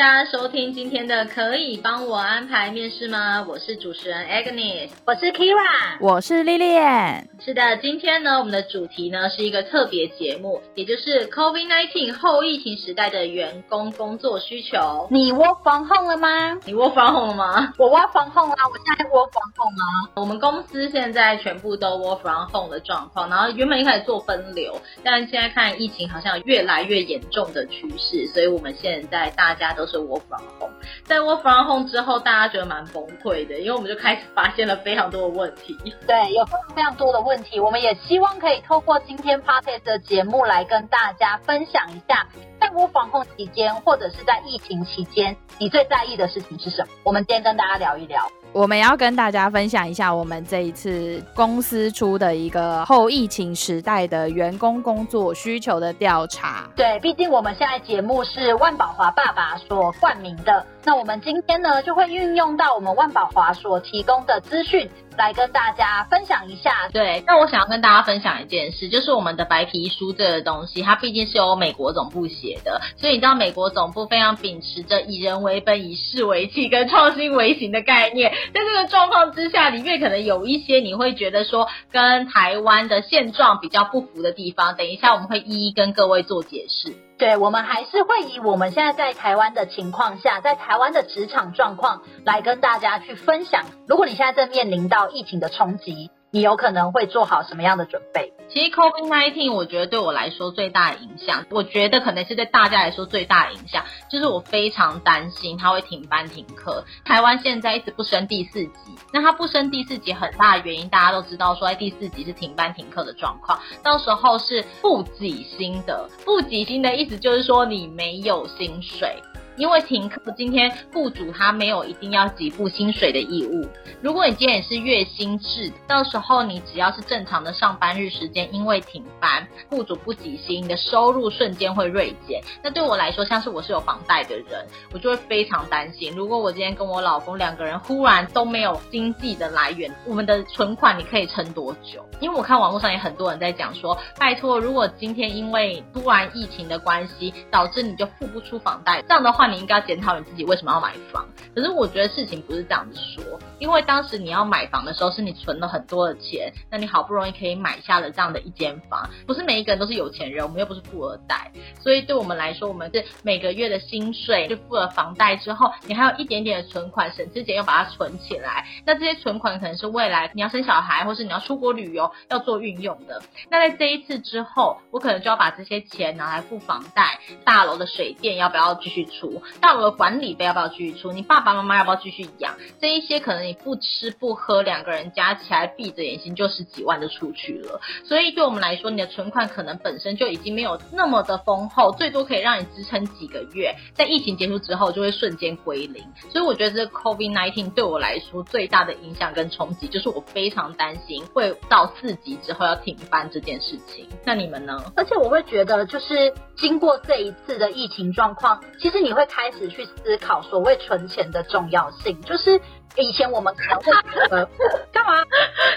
大家收听今天的，可以帮我安排面试吗？我是主持人 Agnes，我是 Kira，我是 Lilian。是的，今天呢，我们的主题呢是一个特别节目，也就是 COVID-19 后疫情时代的员工工作需求。你 work from home 了吗？你 work from home 了吗？我 work from home 啊，我现在 work from home 啊。我们公司现在全部都 work from home 的状况，然后原本一开始做分流，但现在看疫情好像越来越严重的趋势，所以我们现在大家都是 work from home，在 work from home 之后，大家觉得蛮崩溃的，因为我们就开始发现了非常多的问题。对，有非常非常多的问题，我们也希望可以透过今天 podcast 的节目来跟大家分享一下，在 work from home 期间或者是在疫情期间，你最在意的事情是什么？我们今天跟大家聊一聊。我们要跟大家分享一下我们这一次公司出的一个后疫情时代的员工工作需求的调查。对，毕竟我们现在节目是万宝华爸爸所冠名的，那我们今天呢就会运用到我们万宝华所提供的资讯。来跟大家分享一下，对，那我想要跟大家分享一件事，就是我们的白皮书这个东西，它毕竟是由美国总部写的，所以你知道美国总部非常秉持着以人为本、以事为器跟创新为行的概念，在这个状况之下，里面可能有一些你会觉得说跟台湾的现状比较不符的地方，等一下我们会一一跟各位做解释。对，我们还是会以我们现在在台湾的情况下，在台湾的职场状况来跟大家去分享。如果你现在正面临到疫情的冲击，你有可能会做好什么样的准备？其实 COVID-19 我觉得对我来说最大的影响，我觉得可能是对大家来说最大的影响，就是我非常担心它会停班停课。台湾现在一直不升第四级，那它不升第四级很大的原因，大家都知道，说在第四级是停班停课的状况，到时候是不给薪的。不给薪的意思就是说你没有薪水。因为停课，今天雇主他没有一定要给付薪水的义务。如果你今天也是月薪制，到时候你只要是正常的上班日时间，因为停班，雇主不给薪，你的收入瞬间会锐减。那对我来说，像是我是有房贷的人，我就会非常担心。如果我今天跟我老公两个人忽然都没有经济的来源，我们的存款你可以撑多久？因为我看网络上也很多人在讲说，拜托，如果今天因为突然疫情的关系，导致你就付不出房贷，这样的话。话你应该要检讨你自己为什么要买房。可是我觉得事情不是这样子说，因为当时你要买房的时候，是你存了很多的钱，那你好不容易可以买下了这样的一间房。不是每一个人都是有钱人，我们又不是富二代，所以对我们来说，我们是每个月的薪水就付了房贷之后，你还有一点点的存款，省吃俭用把它存起来。那这些存款可能是未来你要生小孩，或是你要出国旅游要做运用的。那在这一次之后，我可能就要把这些钱拿来付房贷，大楼的水电要不要继续出？大楼的管理费要不要继续出？你爸爸妈妈要不要继续养？这一些可能你不吃不喝，两个人加起来闭着眼睛就十几万就出去了。所以对我们来说，你的存款可能本身就已经没有那么的丰厚，最多可以让你支撑几个月。在疫情结束之后，就会瞬间归零。所以我觉得这个 COVID-19 对我来说最大的影响跟冲击，就是我非常担心会到四级之后要停班这件事情。那你们呢？而且我会觉得，就是经过这一次的疫情状况，其实你会开始。去思考所谓存钱的重要性，就是以前我们可能会呃 干嘛？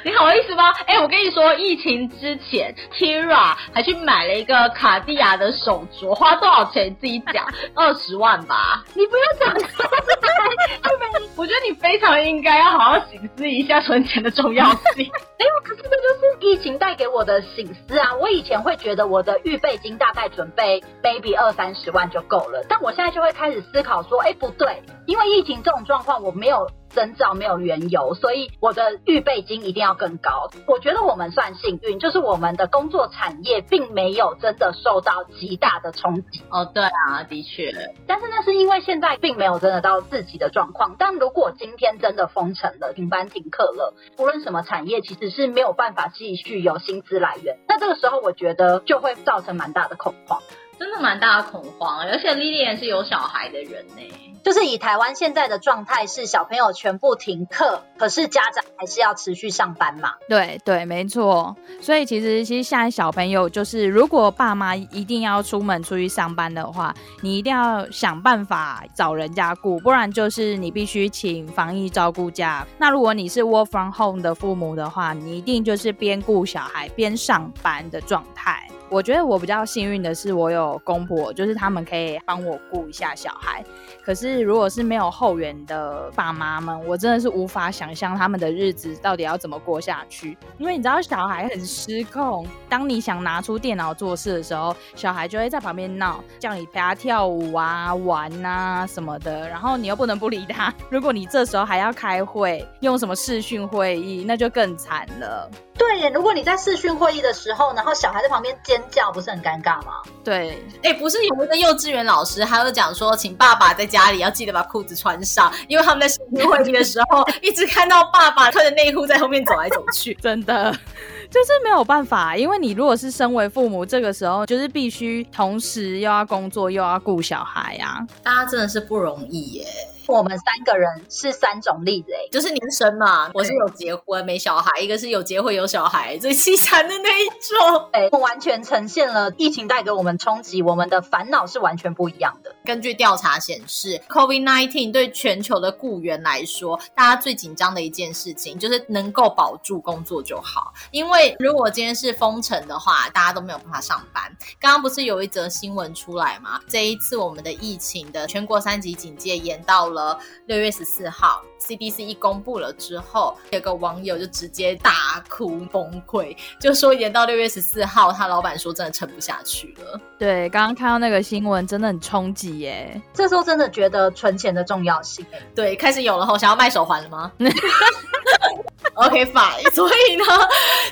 你好意思吗？哎、欸，我跟你说，疫情之前，Tira 还去买了一个卡地亚的手镯，花多少钱？你自己讲，二十万吧。你不要讲，我觉得你非常应该要好好省思一下存钱的重要性。哎，可是这就是疫情带给我的醒思啊！我以前会觉得我的预备金大概准备 baby 二三十万就够了，但我现在就会开始思考说，哎，不对，因为疫情这种状况，我没有。征兆没有缘由，所以我的预备金一定要更高。我觉得我们算幸运，就是我们的工作产业并没有真的受到极大的冲击。哦，对啊，的确。但是那是因为现在并没有真的到自己的状况。但如果今天真的封城了、停班停课了，无论什么产业，其实是没有办法继续有薪资来源。那这个时候，我觉得就会造成蛮大的恐慌。真的蛮大的恐慌，而且 Lilian 是有小孩的人呢。就是以台湾现在的状态是小朋友全部停课，可是家长还是要持续上班嘛？对对，没错。所以其实其实现在小朋友就是，如果爸妈一定要出门出去上班的话，你一定要想办法找人家顾，不然就是你必须请防疫照顾假。那如果你是 work from home 的父母的话，你一定就是边顾小孩边上班的状态。我觉得我比较幸运的是，我有公婆，就是他们可以帮我顾一下小孩。可是如果是没有后援的爸妈们，我真的是无法想象他们的日子到底要怎么过下去。因为你知道小孩很失控，当你想拿出电脑做事的时候，小孩就会在旁边闹，叫你陪他跳舞啊、玩啊什么的，然后你又不能不理他。如果你这时候还要开会，用什么视讯会议，那就更惨了。对耶，如果你在视讯会议的时候，然后小孩在旁边尖叫，不是很尴尬吗？对，哎，不是有一个幼稚园老师，他就讲说，请爸爸在家里要记得把裤子穿上，因为他们在视讯会议的时候，一直看到爸爸穿着内裤在后面走来走去，真的就是没有办法，因为你如果是身为父母，这个时候就是必须同时又要工作又要顾小孩呀，大家真的是不容易耶。我们三个人是三种例子，哎，就是年生嘛，我是有结婚没小孩，一个是有结婚有小孩，最凄惨的那一种。哎，我完全呈现了疫情带给我们冲击，我们的烦恼是完全不一样的。根据调查显示，COVID-19 对全球的雇员来说，大家最紧张的一件事情就是能够保住工作就好。因为如果今天是封城的话，大家都没有办法上班。刚刚不是有一则新闻出来吗？这一次我们的疫情的全国三级警戒延到了六月十四号，CDC 一公布了之后，有个网友就直接大哭崩溃，就说延到六月十四号，他老板说真的撑不下去了。对，刚刚看到那个新闻，真的很冲击耶。这时候真的觉得存钱的重要性。对，开始有了后，想要卖手环了吗？OK fine，所以呢，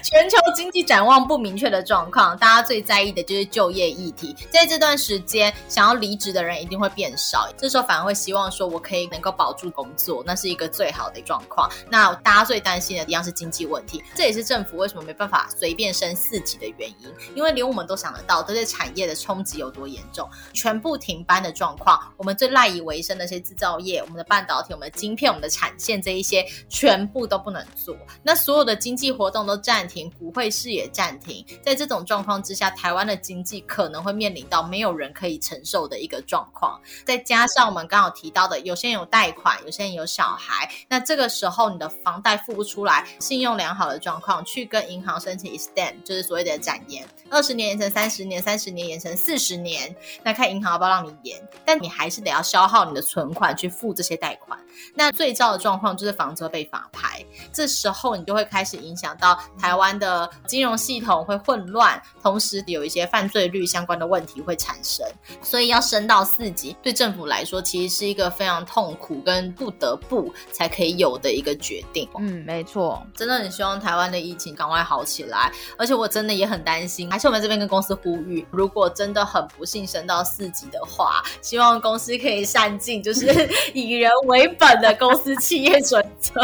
全球经济展望不明确的状况，大家最在意的就是就业议题。在这段时间，想要离职的人一定会变少，这时候反而会希望说，我可以能够保住工作，那是一个最好的状况。那大家最担心的一样是经济问题，这也是政府为什么没办法随便升四级的原因，因为连我们都想得到，这些产业的冲击有多严重，全部停班的状况，我们最赖以为生的那些制造业，我们的半导体、我们的晶片、我们的产线这一些，全部都不能做。那所有的经济活动都暂停，股汇市也暂停。在这种状况之下，台湾的经济可能会面临到没有人可以承受的一个状况。再加上我们刚好提到的，有些人有贷款，有些人有小孩，那这个时候你的房贷付不出来，信用良好的状况，去跟银行申请 extend，就是所谓的展延，二十年延成三十年，三十年延成四十年，那看银行要不要让你延，但你还是得要消耗你的存款去付这些贷款。那最糟的状况就是房车被法拍，这时候你就会开始影响到台湾的金融系统会混乱，同时有一些犯罪率相关的问题会产生，所以要升到四级，对政府来说其实是一个非常痛苦跟不得不才可以有的一个决定。嗯，没错，真的很希望台湾的疫情赶快好起来，而且我真的也很担心，还是我们这边跟公司呼吁，如果真的很不幸升到四级的话，希望公司可以善尽，就是 以人为本。的公司企业准则，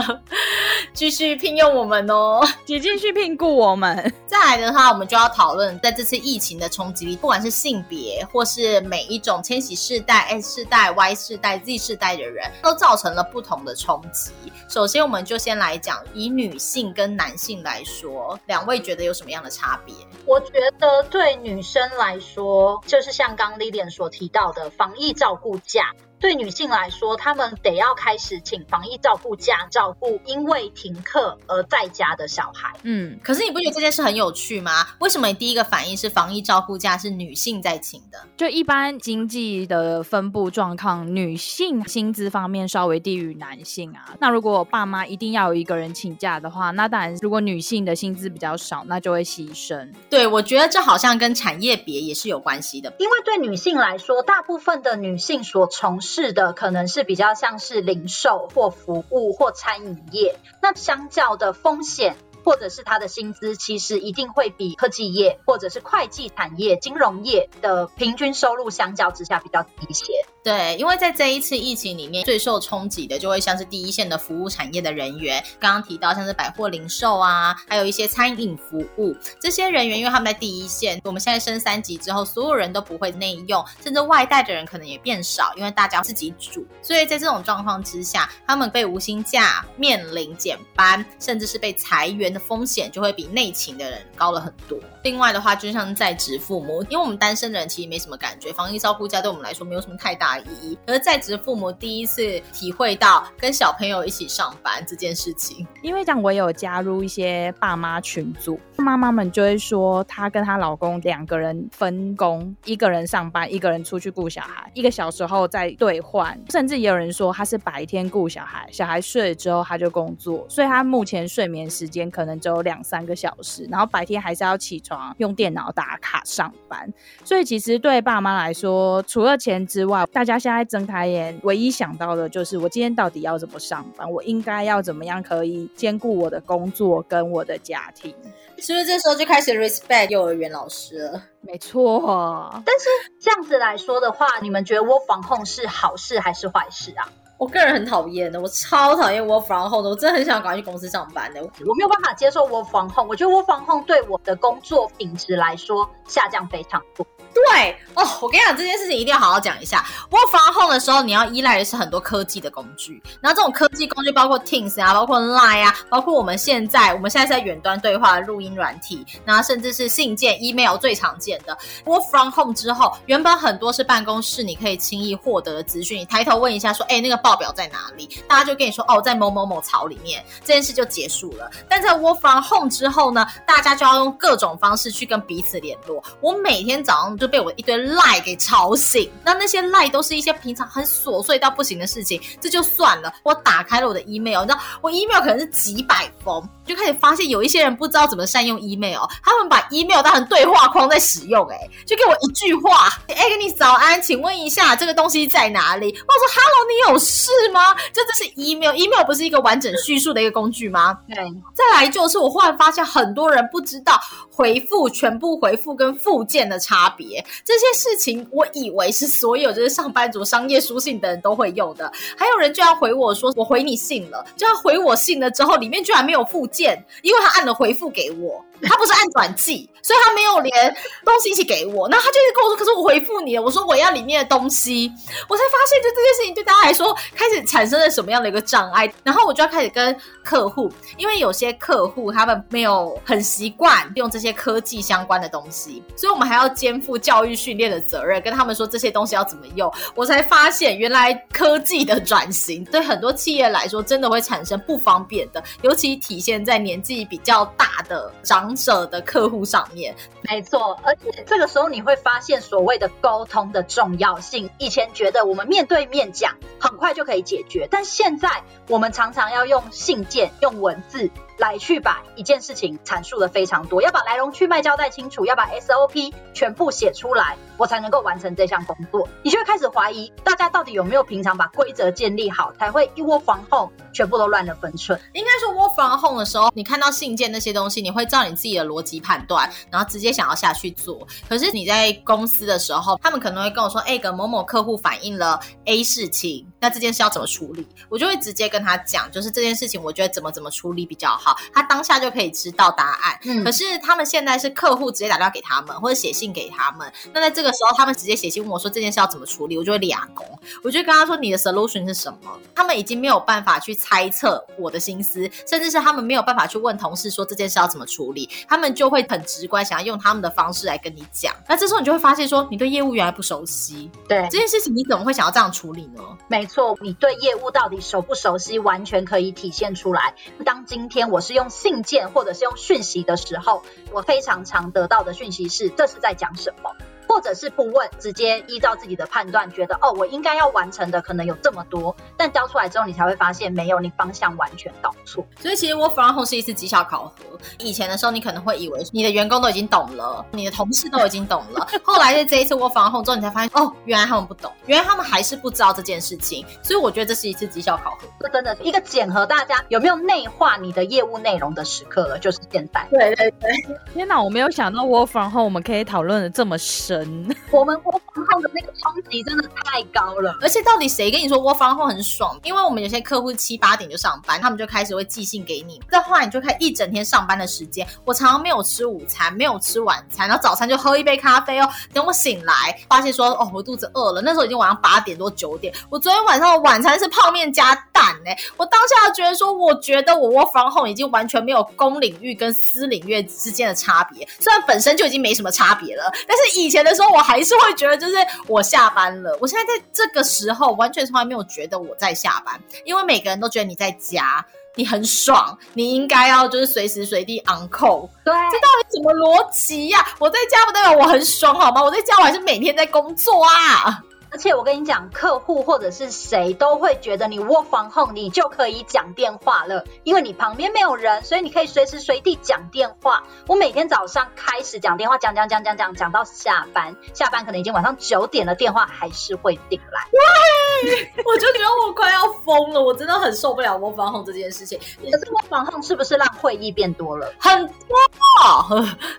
继续聘用我们哦，也继续聘雇我们。再来的话，我们就要讨论在这次疫情的冲击力，不管是性别，或是每一种千禧世代、S 世代、Y 世代、Z 世代的人，都造成了不同的冲击。首先，我们就先来讲以女性跟男性来说，两位觉得有什么样的差别？我觉得对女生来说，就是像刚 Lilian 所提到的防疫照顾假。对女性来说，她们得要开始请防疫照顾假，照顾因为停课而在家的小孩。嗯，可是你不觉得这件事很有趣吗？为什么你第一个反应是防疫照顾假是女性在请的？就一般经济的分布状况，女性薪资方面稍微低于男性啊。那如果爸妈一定要有一个人请假的话，那当然如果女性的薪资比较少，那就会牺牲。对，我觉得这好像跟产业别也是有关系的，因为对女性来说，大部分的女性所从事是的，可能是比较像是零售或服务或餐饮业，那相较的风险或者是他的薪资，其实一定会比科技业或者是会计产业、金融业的平均收入相较之下比较低一些。对，因为在这一次疫情里面，最受冲击的就会像是第一线的服务产业的人员，刚刚提到像是百货零售啊，还有一些餐饮服务这些人员，因为他们在第一线，我们现在升三级之后，所有人都不会内用，甚至外带的人可能也变少，因为大家自己煮，所以在这种状况之下，他们被无薪假、面临减班，甚至是被裁员的风险，就会比内勤的人高了很多。另外的话，就像在职父母，因为我们单身的人其实没什么感觉，防疫照顾假对我们来说没有什么太大而在职父母第一次体会到跟小朋友一起上班这件事情，因为这样我有加入一些爸妈群组，妈妈们就会说，她跟她老公两个人分工，一个人上班，一个人出去顾小孩，一个小时后再兑换。甚至也有人说，他是白天顾小孩，小孩睡了之后他就工作，所以他目前睡眠时间可能只有两三个小时，然后白天还是要起床。用电脑打卡上班，所以其实对爸妈来说，除了钱之外，大家现在睁开眼，唯一想到的就是我今天到底要怎么上班？我应该要怎么样可以兼顾我的工作跟我的家庭？是不是这时候就开始 respect 幼儿园老师了？没错。但是这样子来说的话，你们觉得 work from home 是好事还是坏事啊？我个人很讨厌的，我超讨厌 work from home 的，我真的很想赶快去公司上班的。我没有办法接受 work from home，我觉得 work from home 对我的工作品质来说下降非常多。对哦，我跟你讲这件事情一定要好好讲一下。work from home 的时候，你要依赖的是很多科技的工具，然后这种科技工具包括 Teams 啊，包括 Line 啊，包括我们现在我们现在在远端对话的录音软体，然后甚至是信件、email 最常见的。work from home 之后，原本很多是办公室你可以轻易获得的资讯，你抬头问一下说，哎，那个报表在哪里？大家就跟你说，哦，在某某某槽里面，这件事就结束了。但在 work from home 之后呢，大家就要用各种方式去跟彼此联络。我每天早上就被我一堆赖给吵醒，那那些赖都是一些平常很琐碎到不行的事情，这就算了。我打开了我的 email，你知道我 email 可能是几百封，就开始发现有一些人不知道怎么善用 email，他们把 email 当成对话框在使用，哎，就给我一句话，哎，给你早安，请问一下这个东西在哪里？我说 Hello，你有事吗？这这是 email，email 不是一个完整叙述的一个工具吗？对。再来就是我忽然发现很多人不知道回复全部回复跟附件的差别，这些事情我以为是所有就是上班族商业书信的人都会用的，还有人就要回我说我回你信了，就要回我信了之后里面居然没有附件，因为他按了回复给我。他不是按转寄，所以他没有连东西一起给我。那他就是跟我说：“可是我回复你了。”我说：“我要里面的东西。”我才发现，就这件事情对大家来说开始产生了什么样的一个障碍。然后我就要开始跟客户，因为有些客户他们没有很习惯用这些科技相关的东西，所以我们还要肩负教育训练的责任，跟他们说这些东西要怎么用。我才发现，原来科技的转型对很多企业来说真的会产生不方便的，尤其体现在年纪比较大的长者的客户上面，没错，而且这个时候你会发现所谓的沟通的重要性。以前觉得我们面对面讲很快就可以解决，但现在我们常常要用信件、用文字。来去把一件事情阐述的非常多，要把来龙去脉交代清楚，要把 SOP 全部写出来，我才能够完成这项工作。你就会开始怀疑大家到底有没有平常把规则建立好，才会一窝蜂后全部都乱了分寸。应该说窝蜂后的时候，你看到信件那些东西，你会照你自己的逻辑判断，然后直接想要下去做。可是你在公司的时候，他们可能会跟我说：“ 哎，个某某客户反映了 A 事情，那这件事要怎么处理？”我就会直接跟他讲，就是这件事情，我觉得怎么怎么处理比较好。好，他当下就可以知道答案。嗯，可是他们现在是客户直接打电话给他们，或者写信给他们。那在这个时候，他们直接写信问我说这件事要怎么处理，我就会俩工。我就跟他说你的 solution 是什么？他们已经没有办法去猜测我的心思，甚至是他们没有办法去问同事说这件事要怎么处理，他们就会很直观想要用他们的方式来跟你讲。那这时候你就会发现说你对业务原来不熟悉。对，这件事情你怎么会想要这样处理呢？没错，你对业务到底熟不熟悉，完全可以体现出来。当今天我我是用信件或者是用讯息的时候，我非常常得到的讯息是，这是在讲什么。或者是不问，直接依照自己的判断，觉得哦，我应该要完成的可能有这么多，但交出来之后，你才会发现没有，你方向完全搞错。所以其实 work from home 是一次绩效考核。以前的时候，你可能会以为你的员工都已经懂了，你的同事都已经懂了。后来在这一次 work from home 之后，你才发现哦，原来他们不懂，原来他们还是不知道这件事情。所以我觉得这是一次绩效考核。这真的是一个检核大家有没有内化你的业务内容的时刻了，就是现在。对对对，天哪，我没有想到 work from home 我们可以讨论的这么深。生。我们 work from home 的那个冲击真的太高了，而且到底谁跟你说 work from home 很爽？因为我们有些客户七八点就上班，他们就开始会寄信给你，这话你就可以一整天上班的时间。我常常没有吃午餐，没有吃晚餐，然后早餐就喝一杯咖啡哦。等我醒来，发现说哦，我肚子饿了。那时候已经晚上八点多九点，我昨天晚上的晚餐是泡面加蛋呢。我当下觉得说，我觉得我 work from home 已经完全没有公领域跟私领域之间的差别，虽然本身就已经没什么差别了，但是以前的时候我还是会觉得，就是我下班了。我现在在这个时候完全从来没有觉得我在下班，因为每个人都觉得你在家，你很爽，你应该要就是随时随地 on call。对，这到底什么逻辑呀？我在家不代表我很爽好吗？我在家我还是每天在工作啊。而且我跟你讲，客户或者是谁都会觉得你 work from home，你就可以讲电话了，因为你旁边没有人，所以你可以随时随地讲电话。我每天早上开始讲电话，讲讲讲讲讲讲到下班，下班可能已经晚上九点了，电话还是会订来。喂，我就觉得我快要疯了，我真的很受不了 work from home 这件事情。可是 work from home 是不是让会议变多了？很多，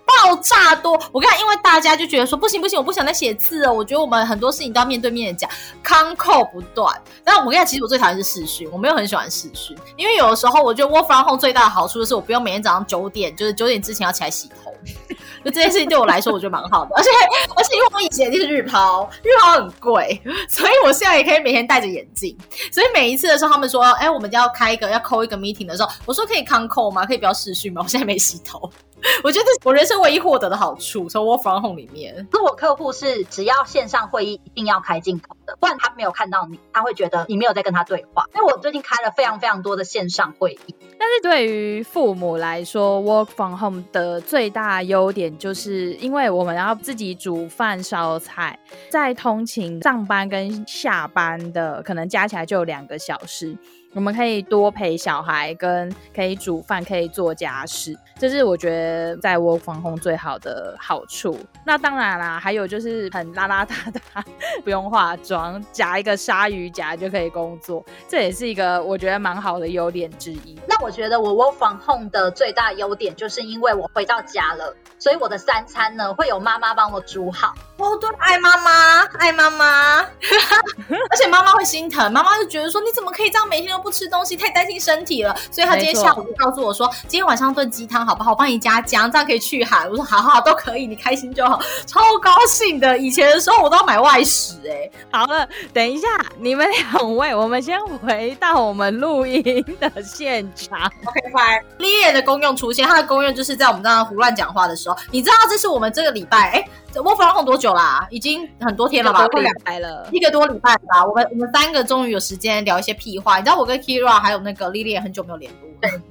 爆炸多。我跟你讲，因为大家就觉得说不行不行，我不想再写字了。我觉得我们很多事情都要面。对面讲，con call 不断。但我跟你讲，其实我最讨厌是视讯，我没有很喜欢视讯，因为有的时候我觉得 work from home 最大的好处就是我不用每天早上九点，就是九点之前要起来洗头。就这件事情对我来说，我觉得蛮好的。而且而且因为我以前就是日抛，日抛很贵，所以我现在也可以每天戴着眼镜。所以每一次的时候，他们说，哎，我们就要开一个要 call 一个 meeting 的时候，我说可以 con c o 吗？可以不要视讯吗？我现在没洗头。我觉得我人生唯一获得的好处，从 work from home 里面。如果客户是只要线上会议一定要开镜头的，不然他没有看到你，他会觉得你没有在跟他对话。因为我最近开了非常非常多的线上会议。但是对于父母来说，work from home 的最大优点就是因为我们要自己煮饭烧菜，在通勤上班跟下班的可能加起来就有两个小时。我们可以多陪小孩，跟可以煮饭，可以做家事，这是我觉得在 work from home 最好的好处。那当然啦，还有就是很邋邋遢遢，不用化妆，夹一个鲨鱼夹就可以工作，这也是一个我觉得蛮好的优点之一。那我觉得我 work from home 的最大优点，就是因为我回到家了，所以我的三餐呢会有妈妈帮我煮好。哦，对，爱妈妈，爱妈妈，而且妈妈会心疼，妈妈就觉得说，你怎么可以这样每天都。不吃东西太担心身体了，所以他今天下午就告诉我说，今天晚上炖鸡汤好不好？我帮你加姜，这样可以去寒。我说好好都可以，你开心就好，超高兴的。以前的时候我都要买外食哎、欸。好了，等一下你们两位，我们先回到我们录音的现场。OK fine。Lilian 的功用出现，他的功用就是在我们这样胡乱讲话的时候，你知道这是我们这个礼拜哎。work from home 多久啦、啊？已经很多天了吧？快两来了，一个多礼拜吧。我们我们三个终于有时间聊一些屁话。你知道我跟 Kira 还有那个 Lily 很久没有联络，了，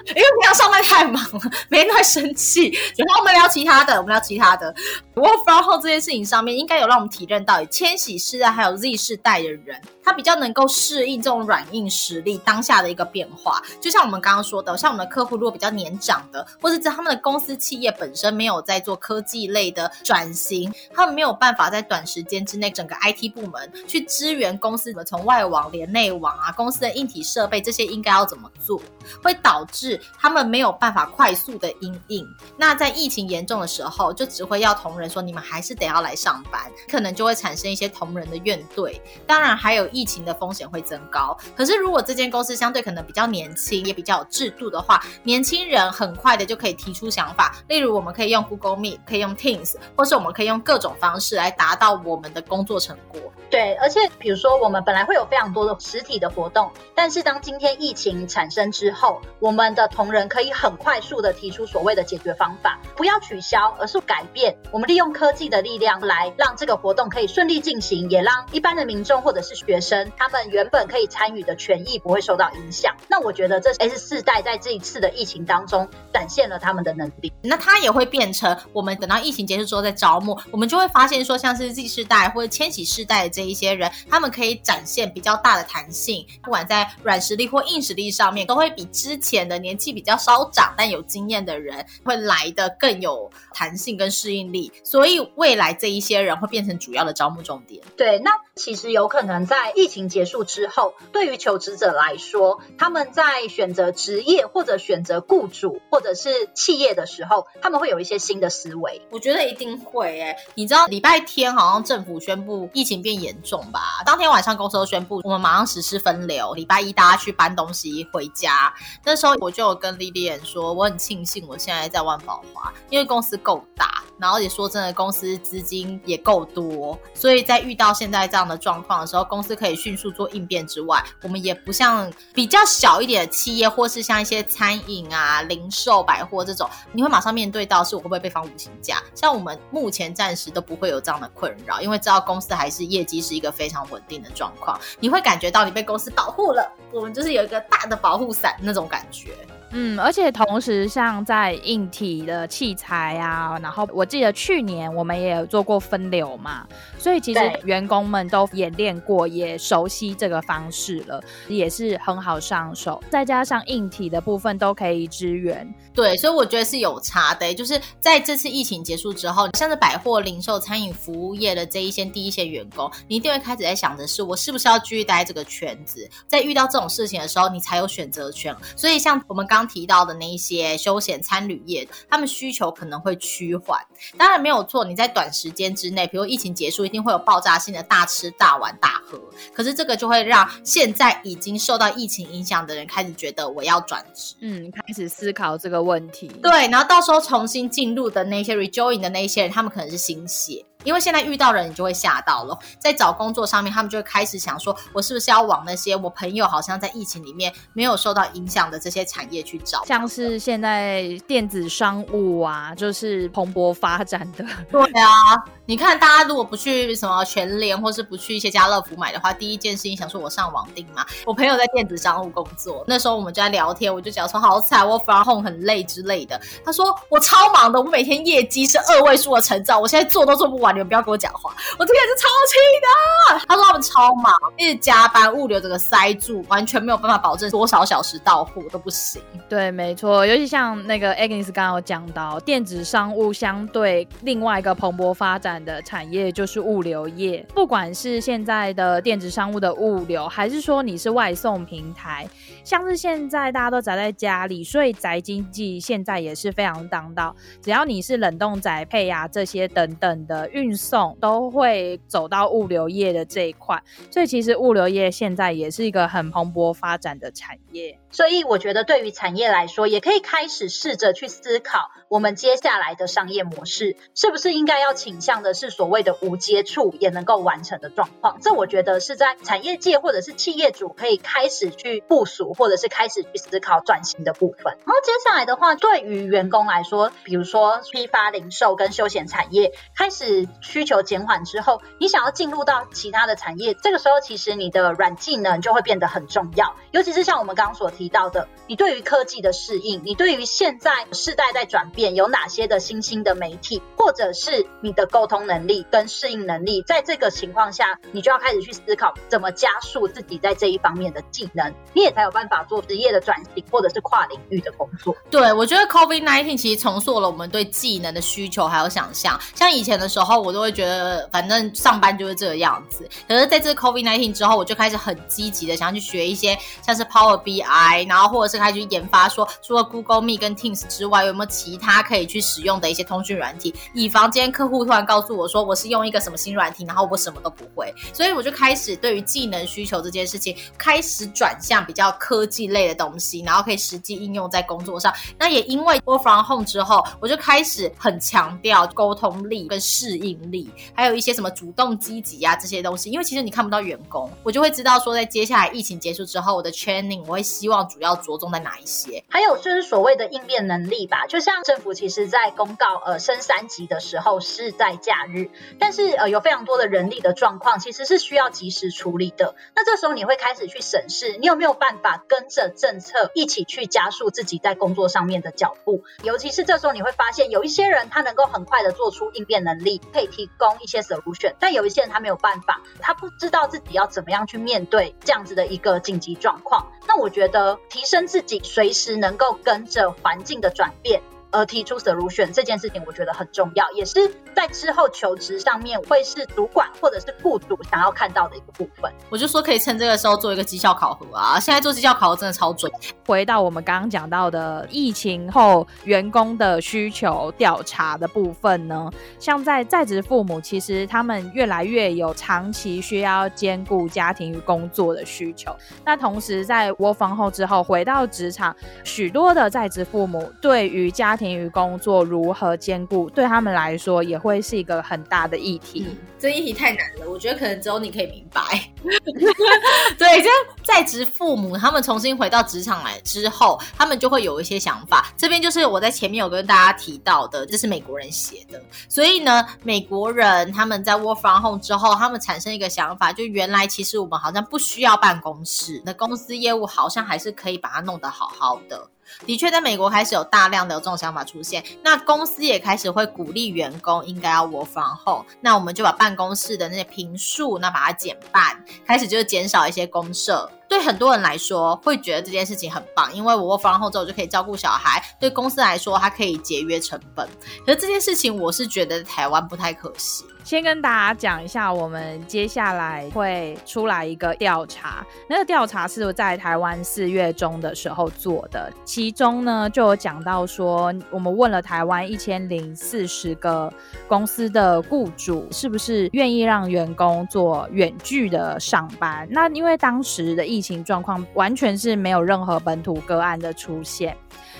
因为平常上班太忙了，每天都在生气。然后我们聊其他的，我们聊其他的。work from home 这件事情上面，应该有让我们体认到，千禧世代还有 Z 世代的人。他比较能够适应这种软硬实力当下的一个变化，就像我们刚刚说的，像我们的客户如果比较年长的，或者是他们的公司企业本身没有在做科技类的转型，他们没有办法在短时间之内整个 IT 部门去支援公司的从外网连内网啊，公司的硬体设备这些应该要怎么做，会导致他们没有办法快速的因应。那在疫情严重的时候，就只会要同仁说，你们还是得要来上班，可能就会产生一些同仁的怨怼。当然还有。疫情的风险会增高，可是如果这间公司相对可能比较年轻，也比较有制度的话，年轻人很快的就可以提出想法。例如，我们可以用 Google Meet，可以用 Teams，或是我们可以用各种方式来达到我们的工作成果。对，而且比如说，我们本来会有非常多的实体的活动，但是当今天疫情产生之后，我们的的同仁可以很快速的提出所谓的解决方法，不要取消，而是改变。我们利用科技的力量来让这个活动可以顺利进行，也让一般的民众或者是学生，他们原本可以参与的权益不会受到影响。那我觉得这 S 世代在这一次的疫情当中展现了他们的能力。那它也会变成我们等到疫情结束之后再招募，我们就会发现说，像是 Z 世代或者千禧世代的这一些人，他们可以展现比较大的弹性，不管在软实力或硬实力上面，都会比之前的年年纪比较稍长但有经验的人会来的更有弹性跟适应力，所以未来这一些人会变成主要的招募重点。对，那其实有可能在疫情结束之后，对于求职者来说，他们在选择职业或者选择雇主或者是企业的时候，他们会有一些新的思维。我觉得一定会诶，你知道礼拜天好像政府宣布疫情变严重吧？当天晚上公司都宣布我们马上实施分流，礼拜一大家去搬东西回家。那时候我就跟 Lilian 说，我很庆幸我现在在万宝华，因为公司够大，然后也说真的，公司资金也够多，所以在遇到现在这样的状况的时候，公司可以迅速做应变之外，我们也不像比较小一点的企业，或是像一些餐饮啊、零售、百货这种，你会马上面对到是我会不会被放无薪假。像我们目前暂时都不会有这样的困扰，因为知道公司还是业绩是一个非常稳定的状况，你会感觉到你被公司保护了，我们就是有一个大的保护伞那种感觉。嗯，而且同时，像在硬体的器材啊，然后我记得去年我们也有做过分流嘛，所以其实员工们都演练过，也熟悉这个方式了，也是很好上手。再加上硬体的部分都可以支援，对，所以我觉得是有差的。就是在这次疫情结束之后，像是百货、零售、餐饮服务业的这一些第一线员工，你一定会开始在想的是，我是不是要继续待这个圈子？在遇到这种事情的时候，你才有选择权。所以像我们刚刚提到的那一些休闲餐旅业，他们需求可能会趋缓。当然没有错，你在短时间之内，比如疫情结束，一定会有爆炸性的大吃大玩大喝。可是这个就会让现在已经受到疫情影响的人开始觉得我要转职，嗯，开始思考这个问题。对，然后到时候重新进入的那些 rejoin 的那些人，他们可能是新血。因为现在遇到人，你就会吓到了。在找工作上面，他们就会开始想说，我是不是要往那些我朋友好像在疫情里面没有受到影响的这些产业去找？像是现在电子商务啊，就是蓬勃发展的。对啊，你看大家如果不去什么全联，或是不去一些家乐福买的话，第一件事情想说，我上网订嘛。我朋友在电子商务工作，那时候我们就在聊天，我就讲说好惨，我 from home 很累之类的。他说我超忙的，我每天业绩是二位数的成长，我现在做都做不完。你们不要跟我讲话，我这边是超气的。他说他们超忙，一直加班，物流整个塞住，完全没有办法保证多少小时到货都不行。对，没错，尤其像那个 Agnes 刚刚有讲到，电子商务相对另外一个蓬勃发展的产业就是物流业。不管是现在的电子商务的物流，还是说你是外送平台，像是现在大家都宅在家里，所以宅经济现在也是非常当道。只要你是冷冻宅配呀、这些等等的运送。都会走到物流业的这一块，所以其实物流业现在也是一个很蓬勃发展的产业。所以我觉得对于产业来说，也可以开始试着去思考，我们接下来的商业模式是不是应该要倾向的是所谓的无接触也能够完成的状况。这我觉得是在产业界或者是企业主可以开始去部署，或者是开始去思考转型的部分。然后接下来的话，对于员工来说，比如说批发零售跟休闲产业开始需求减缓之后，你想要进入到其他的产业，这个时候其实你的软技能就会变得很重要，尤其是像我们刚刚所提到的，你对于科技的适应，你对于现在世代在转变有哪些的新兴的媒体，或者是你的沟通能力跟适应能力，在这个情况下，你就要开始去思考怎么加速自己在这一方面的技能，你也才有办法做职业的转型，或者是跨领域的工作。对，我觉得 COVID-19 其实重塑了我们对技能的需求还有想象，像以前的时候，我都会觉得反正上班就是这个样子，可是在这 COVID-19 之后，我就开始很积极的想要去学一些像是 Power BI。然后或者是开始去研发说，除了 Google Meet 跟 Teams 之外，有没有其他可以去使用的一些通讯软体？以防今天客户突然告诉我说，我是用一个什么新软体，然后我什么都不会，所以我就开始对于技能需求这件事情开始转向比较科技类的东西，然后可以实际应用在工作上。那也因为 Work from Home 之后，我就开始很强调沟通力跟适应力，还有一些什么主动积极啊这些东西。因为其实你看不到员工，我就会知道说，在接下来疫情结束之后，我的 training 我会希望。主要着重在哪一些？还有就是所谓的应变能力吧。就像政府其实在公告呃升三级的时候是在假日，但是呃有非常多的人力的状况其实是需要及时处理的。那这时候你会开始去审视，你有没有办法跟着政策一起去加速自己在工作上面的脚步？尤其是这时候你会发现，有一些人他能够很快的做出应变能力，可以提供一些 solution，但有一些人他没有办法，他不知道自己要怎么样去面对这样子的一个紧急状况。那我觉得提升自己，随时能够跟着环境的转变。而提出 solution 这件事情，我觉得很重要，也是在之后求职上面会是主管或者是雇主想要看到的一个部分。我就说可以趁这个时候做一个绩效考核啊！现在做绩效考核真的超准。回到我们刚刚讲到的疫情后员工的需求调查的部分呢，像在在职父母，其实他们越来越有长期需要兼顾家庭与工作的需求。那同时在 work from home 之后回到职场，许多的在职父母对于家庭与工作如何兼顾，对他们来说也会是一个很大的议题。嗯，这议题太难了，我觉得可能只有你可以明白。对，就在职父母他们重新回到职场来之后，他们就会有一些想法。这边就是我在前面有跟大家提到的，这是美国人写的。所以呢，美国人他们在 work from home 之后，他们产生一个想法，就原来其实我们好像不需要办公室，那公司业务好像还是可以把它弄得好好的。的确，在美国开始有大量的这种想法出现，那公司也开始会鼓励员工应该要 work from home，那我们就把办公室的那些平数，那把它减半，开始就是减少一些公社。对很多人来说，会觉得这件事情很棒，因为我 work from home 之后就可以照顾小孩。对公司来说，它可以节约成本。可是这件事情，我是觉得台湾不太可行。先跟大家讲一下，我们接下来会出来一个调查。那个调查是在台湾四月中的时候做的，其中呢就有讲到说，我们问了台湾一千零四十个公司的雇主，是不是愿意让员工做远距的上班？那因为当时的疫疫情状况完全是没有任何本土个案的出现，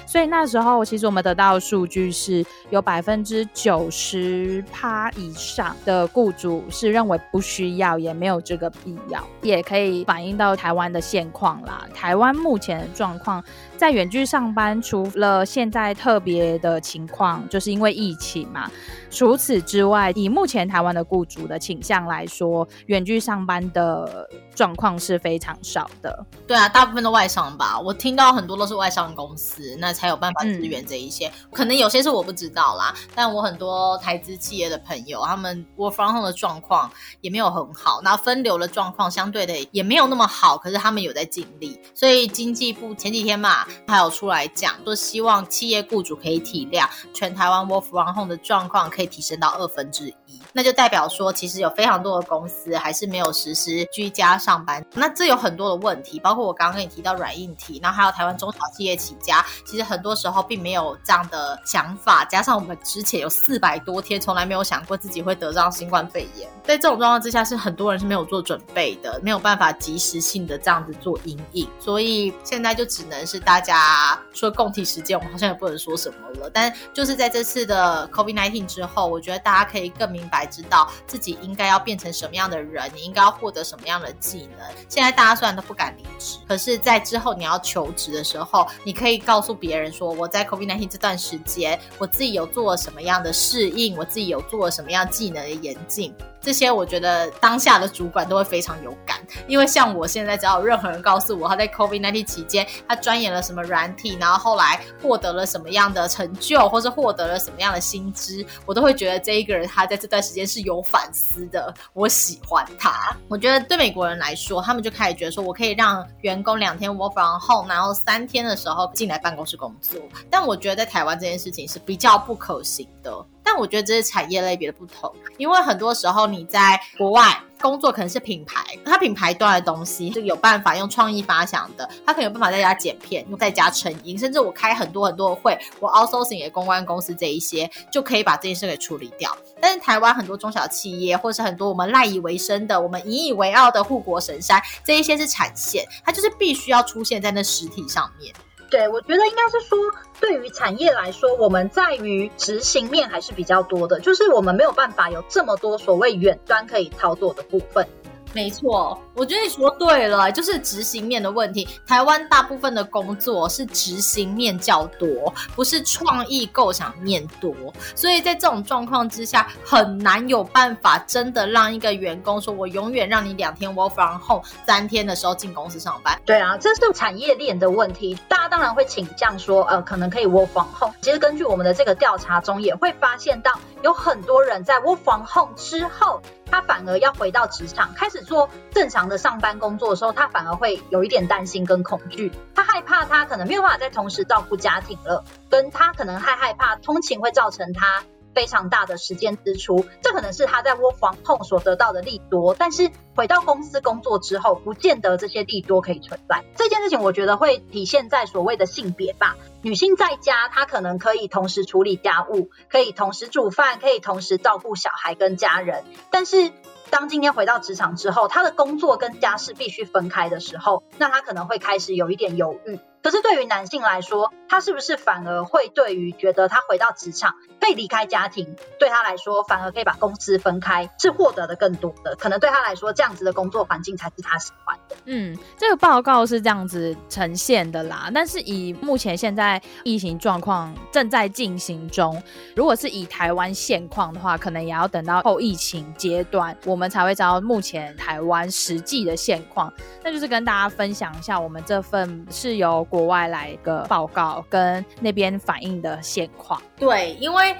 所以那时候其实我们得到的数据是有百分之九十趴以上的雇主是认为不需要，也没有这个必要，也可以反映到台湾的现况啦。台湾目前的状况，在远距上班，除了现在特别的情况，就是因为疫情嘛。除此之外，以目前台湾的雇主的倾向来说，远距上班的状况是非常少的。对啊，大部分都外商吧，我听到很多都是外商公司，那才有办法支援这一些。嗯、可能有些是我不知道啦，但我很多台资企业的朋友，他们 work from home 的状况也没有很好，那分流的状况相对的也没有那么好，可是他们有在尽力。所以经济部前几天嘛，还有出来讲，都希望企业雇主可以体谅全台湾 work from home 的状况。可以提升到二分之一，那就代表说，其实有非常多的公司还是没有实施居家上班。那这有很多的问题，包括我刚刚跟你提到软硬体，然后还有台湾中小企业起家，其实很多时候并没有这样的想法。加上我们之前有四百多天从来没有想过自己会得上新冠肺炎，在这种状况之下，是很多人是没有做准备的，没有办法及时性的这样子做阴影。所以现在就只能是大家说共体时间，我们好像也不能说什么了。但就是在这次的 COVID-19 之。后，我觉得大家可以更明白才知道自己应该要变成什么样的人，你应该要获得什么样的技能。现在大家虽然都不敢离职，可是，在之后你要求职的时候，你可以告诉别人说，我在 COVID-19 这段时间，我自己有做了什么样的适应，我自己有做了什么样技能的演进。这些我觉得当下的主管都会非常有感，因为像我现在，只要有任何人告诉我他在 COVID-19 期间他钻研了什么软体，然后后来获得了什么样的成就，或是获得了什么样的薪资，我都会觉得这一个人他在这段时间是有反思的。我喜欢他。我觉得对美国人来说，他们就开始觉得说我可以让员工两天 work from home，然后三天的时候进来办公室工作。但我觉得在台湾这件事情是比较不可行的。但我觉得这是产业类别的不同，因为很多时候你在国外工作可能是品牌，它品牌端的东西就有办法用创意发想的，它可能有办法在家剪片，又在家成音，甚至我开很多很多的会，我 outsourcing 给公关公司这一些，就可以把这件事给处理掉。但是台湾很多中小企业，或是很多我们赖以为生的、我们引以为傲的护国神山，这一些是产线，它就是必须要出现在那实体上面。对，我觉得应该是说，对于产业来说，我们在于执行面还是比较多的，就是我们没有办法有这么多所谓远端可以操作的部分。没错，我觉得你说对了，就是执行面的问题。台湾大部分的工作是执行面较多，不是创意构想面多，所以在这种状况之下，很难有办法真的让一个员工说：“我永远让你两天 work from home，三天的时候进公司上班。”对啊，这是产业链的问题。大家当然会倾向说，呃，可能可以 work from home。其实根据我们的这个调查中，也会发现到有很多人在 work from home 之后。他反而要回到职场，开始做正常的上班工作的时候，他反而会有一点担心跟恐惧，他害怕他可能没有办法再同时照顾家庭了，跟他可能还害怕通勤会造成他。非常大的时间支出，这可能是他在 work from home 所得到的利多，但是回到公司工作之后，不见得这些利多可以存在。这件事情我觉得会体现在所谓的性别吧。女性在家，她可能可以同时处理家务，可以同时煮饭，可以同时照顾小孩跟家人。但是当今天回到职场之后，她的工作跟家事必须分开的时候，那她可能会开始有一点犹豫。可是对于男性来说，他是不是反而会对于觉得他回到职场可以离开家庭，对他来说反而可以把公司分开，是获得的更多的。可能对他来说，这样子的工作环境才是他喜欢的。嗯，这个报告是这样子呈现的啦。但是以目前现在疫情状况正在进行中，如果是以台湾现况的话，可能也要等到后疫情阶段，我们才会知道目前台湾实际的现况。那就是跟大家分享一下，我们这份是由。国外来一个报告跟那边反映的现况，对，因为。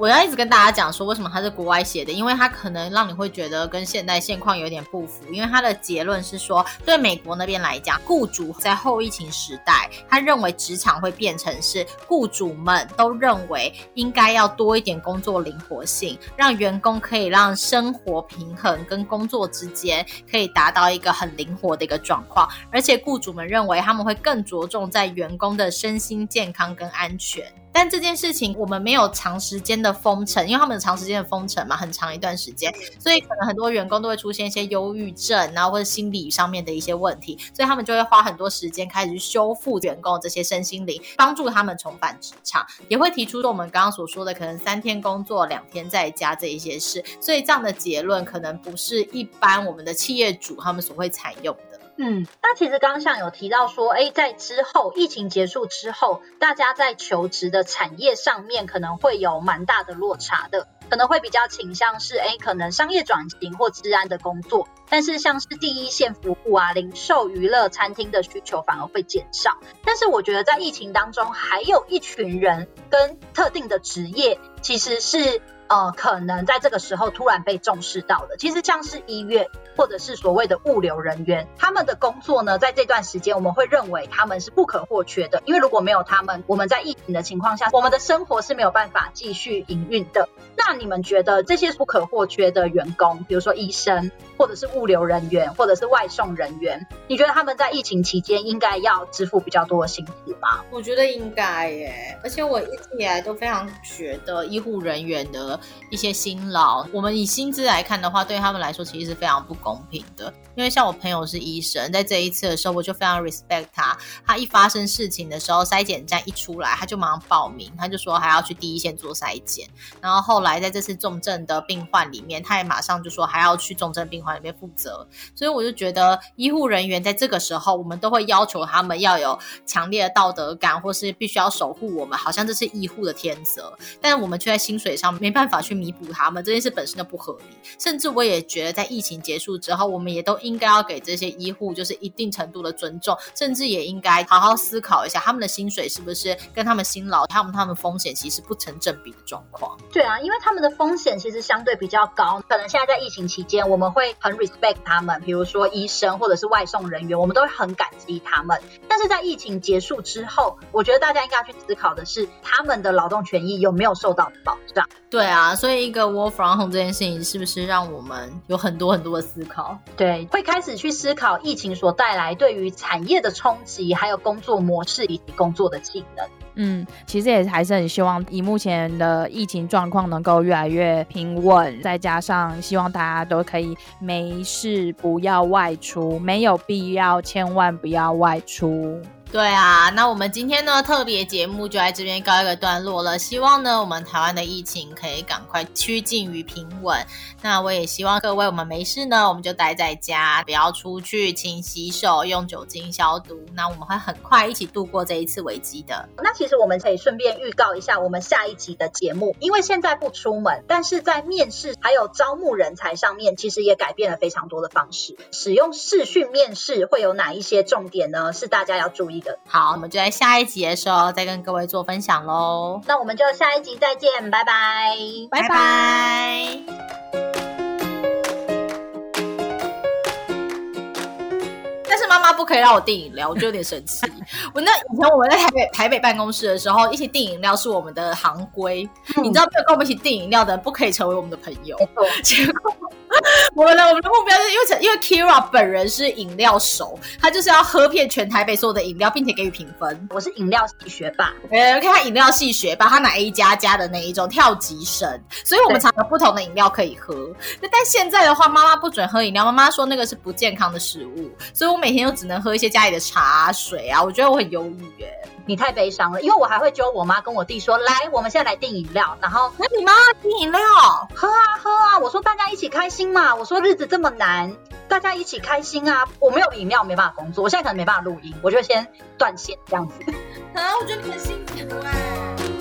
我要一直跟大家讲说，为什么他是国外写的？因为他可能让你会觉得跟现代现况有点不符。因为他的结论是说，对美国那边来讲，雇主在后疫情时代，他认为职场会变成是雇主们都认为应该要多一点工作灵活性，让员工可以让生活平衡跟工作之间可以达到一个很灵活的一个状况。而且雇主们认为他们会更着重在员工的身心健康跟安全。但这件事情我们没有长时间的封城，因为他们有长时间的封城嘛，很长一段时间，所以可能很多员工都会出现一些忧郁症，然后或者心理上面的一些问题，所以他们就会花很多时间开始去修复员工这些身心灵，帮助他们重返职场，也会提出说我们刚刚所说的可能三天工作两天在家这一些事，所以这样的结论可能不是一般我们的企业主他们所会采用的。嗯，那其实刚像有提到说，哎，在之后疫情结束之后，大家在求职的产业上面可能会有蛮大的落差的，可能会比较倾向是，哎，可能商业转型或治安的工作，但是像是第一线服务啊、零售、娱乐、餐厅的需求反而会减少。但是我觉得在疫情当中，还有一群人跟特定的职业，其实是。呃，可能在这个时候突然被重视到的，其实像是医院或者是所谓的物流人员，他们的工作呢，在这段时间我们会认为他们是不可或缺的，因为如果没有他们，我们在疫情的情况下，我们的生活是没有办法继续营运的。那你们觉得这些不可或缺的员工，比如说医生，或者是物流人员，或者是外送人员，你觉得他们在疫情期间应该要支付比较多的薪资吗？我觉得应该耶，而且我一直以来都非常觉得医护人员的。一些辛劳，我们以薪资来看的话，对他们来说其实是非常不公公平的。因为像我朋友是医生，在这一次的时候，我就非常 respect 他。他一发生事情的时候，筛检站一出来，他就马上报名，他就说还要去第一线做筛检。然后后来在这次重症的病患里面，他也马上就说还要去重症病患里面负责。所以我就觉得，医护人员在这个时候，我们都会要求他们要有强烈的道德感，或是必须要守护我们，好像这是医护的天责。但是我们却在薪水上没办法去弥补他们，这件事本身就不合理。甚至我也觉得，在疫情结束之后，我们也都应该要给这些医护就是一定程度的尊重，甚至也应该好好思考一下，他们的薪水是不是跟他们辛劳、他们他们风险其实不成正比的状况。对啊，因为他们的风险其实相对比较高，可能现在在疫情期间，我们会很 respect 他们，比如说医生或者是外送人员，我们都会很感激他们。但是在疫情结束之后，我觉得大家应该要去思考的是，他们的劳动权益有没有受到保障？对啊，所以一个 work from home 这件事情，是不是让我们有很多很多的思考？对，会开始。去思考疫情所带来对于产业的冲击，还有工作模式以及工作的技能。嗯，其实也还是很希望以目前的疫情状况能够越来越平稳，再加上希望大家都可以没事不要外出，没有必要千万不要外出。对啊，那我们今天呢，特别节目就在这边告一个段落了。希望呢，我们台湾的疫情可以赶快趋近于平稳。那我也希望各位，我们没事呢，我们就待在家，不要出去，勤洗手，用酒精消毒。那我们会很快一起度过这一次危机的。那其实我们可以顺便预告一下我们下一集的节目，因为现在不出门，但是在面试还有招募人才上面，其实也改变了非常多的方式。使用视讯面试会有哪一些重点呢？是大家要注意好，我们就在下一集的时候再跟各位做分享喽。那我们就下一集再见，拜拜，拜拜。但是妈妈不可以让我订饮料，我就有点神奇。我那以前我在台北台北办公室的时候，一起订饮料是我们的行规，你知道，跟我们一起订饮料的人不可以成为我们的朋友。结果。我们的我们的目标是因为因为 Keira 本人是饮料手，他就是要喝遍全台北所有的饮料，并且给予评分。我是饮料系学霸，呃，看他饮料系学霸，他拿 A 加加的那一种跳级生，所以我们常有不同的饮料可以喝。那但现在的话，妈妈不准喝饮料，妈妈说那个是不健康的食物，所以我每天就只能喝一些家里的茶水啊。我觉得我很忧郁耶。你太悲伤了，因为我还会揪我妈跟我弟说，来，我们现在来订饮料，然后那你妈订饮料，喝啊喝啊，我说大家一起开心嘛，我说日子这么难，大家一起开心啊，我没有饮料没办法工作，我现在可能没办法录音，我就先断线这样子。啊，我觉得你很幸福哎。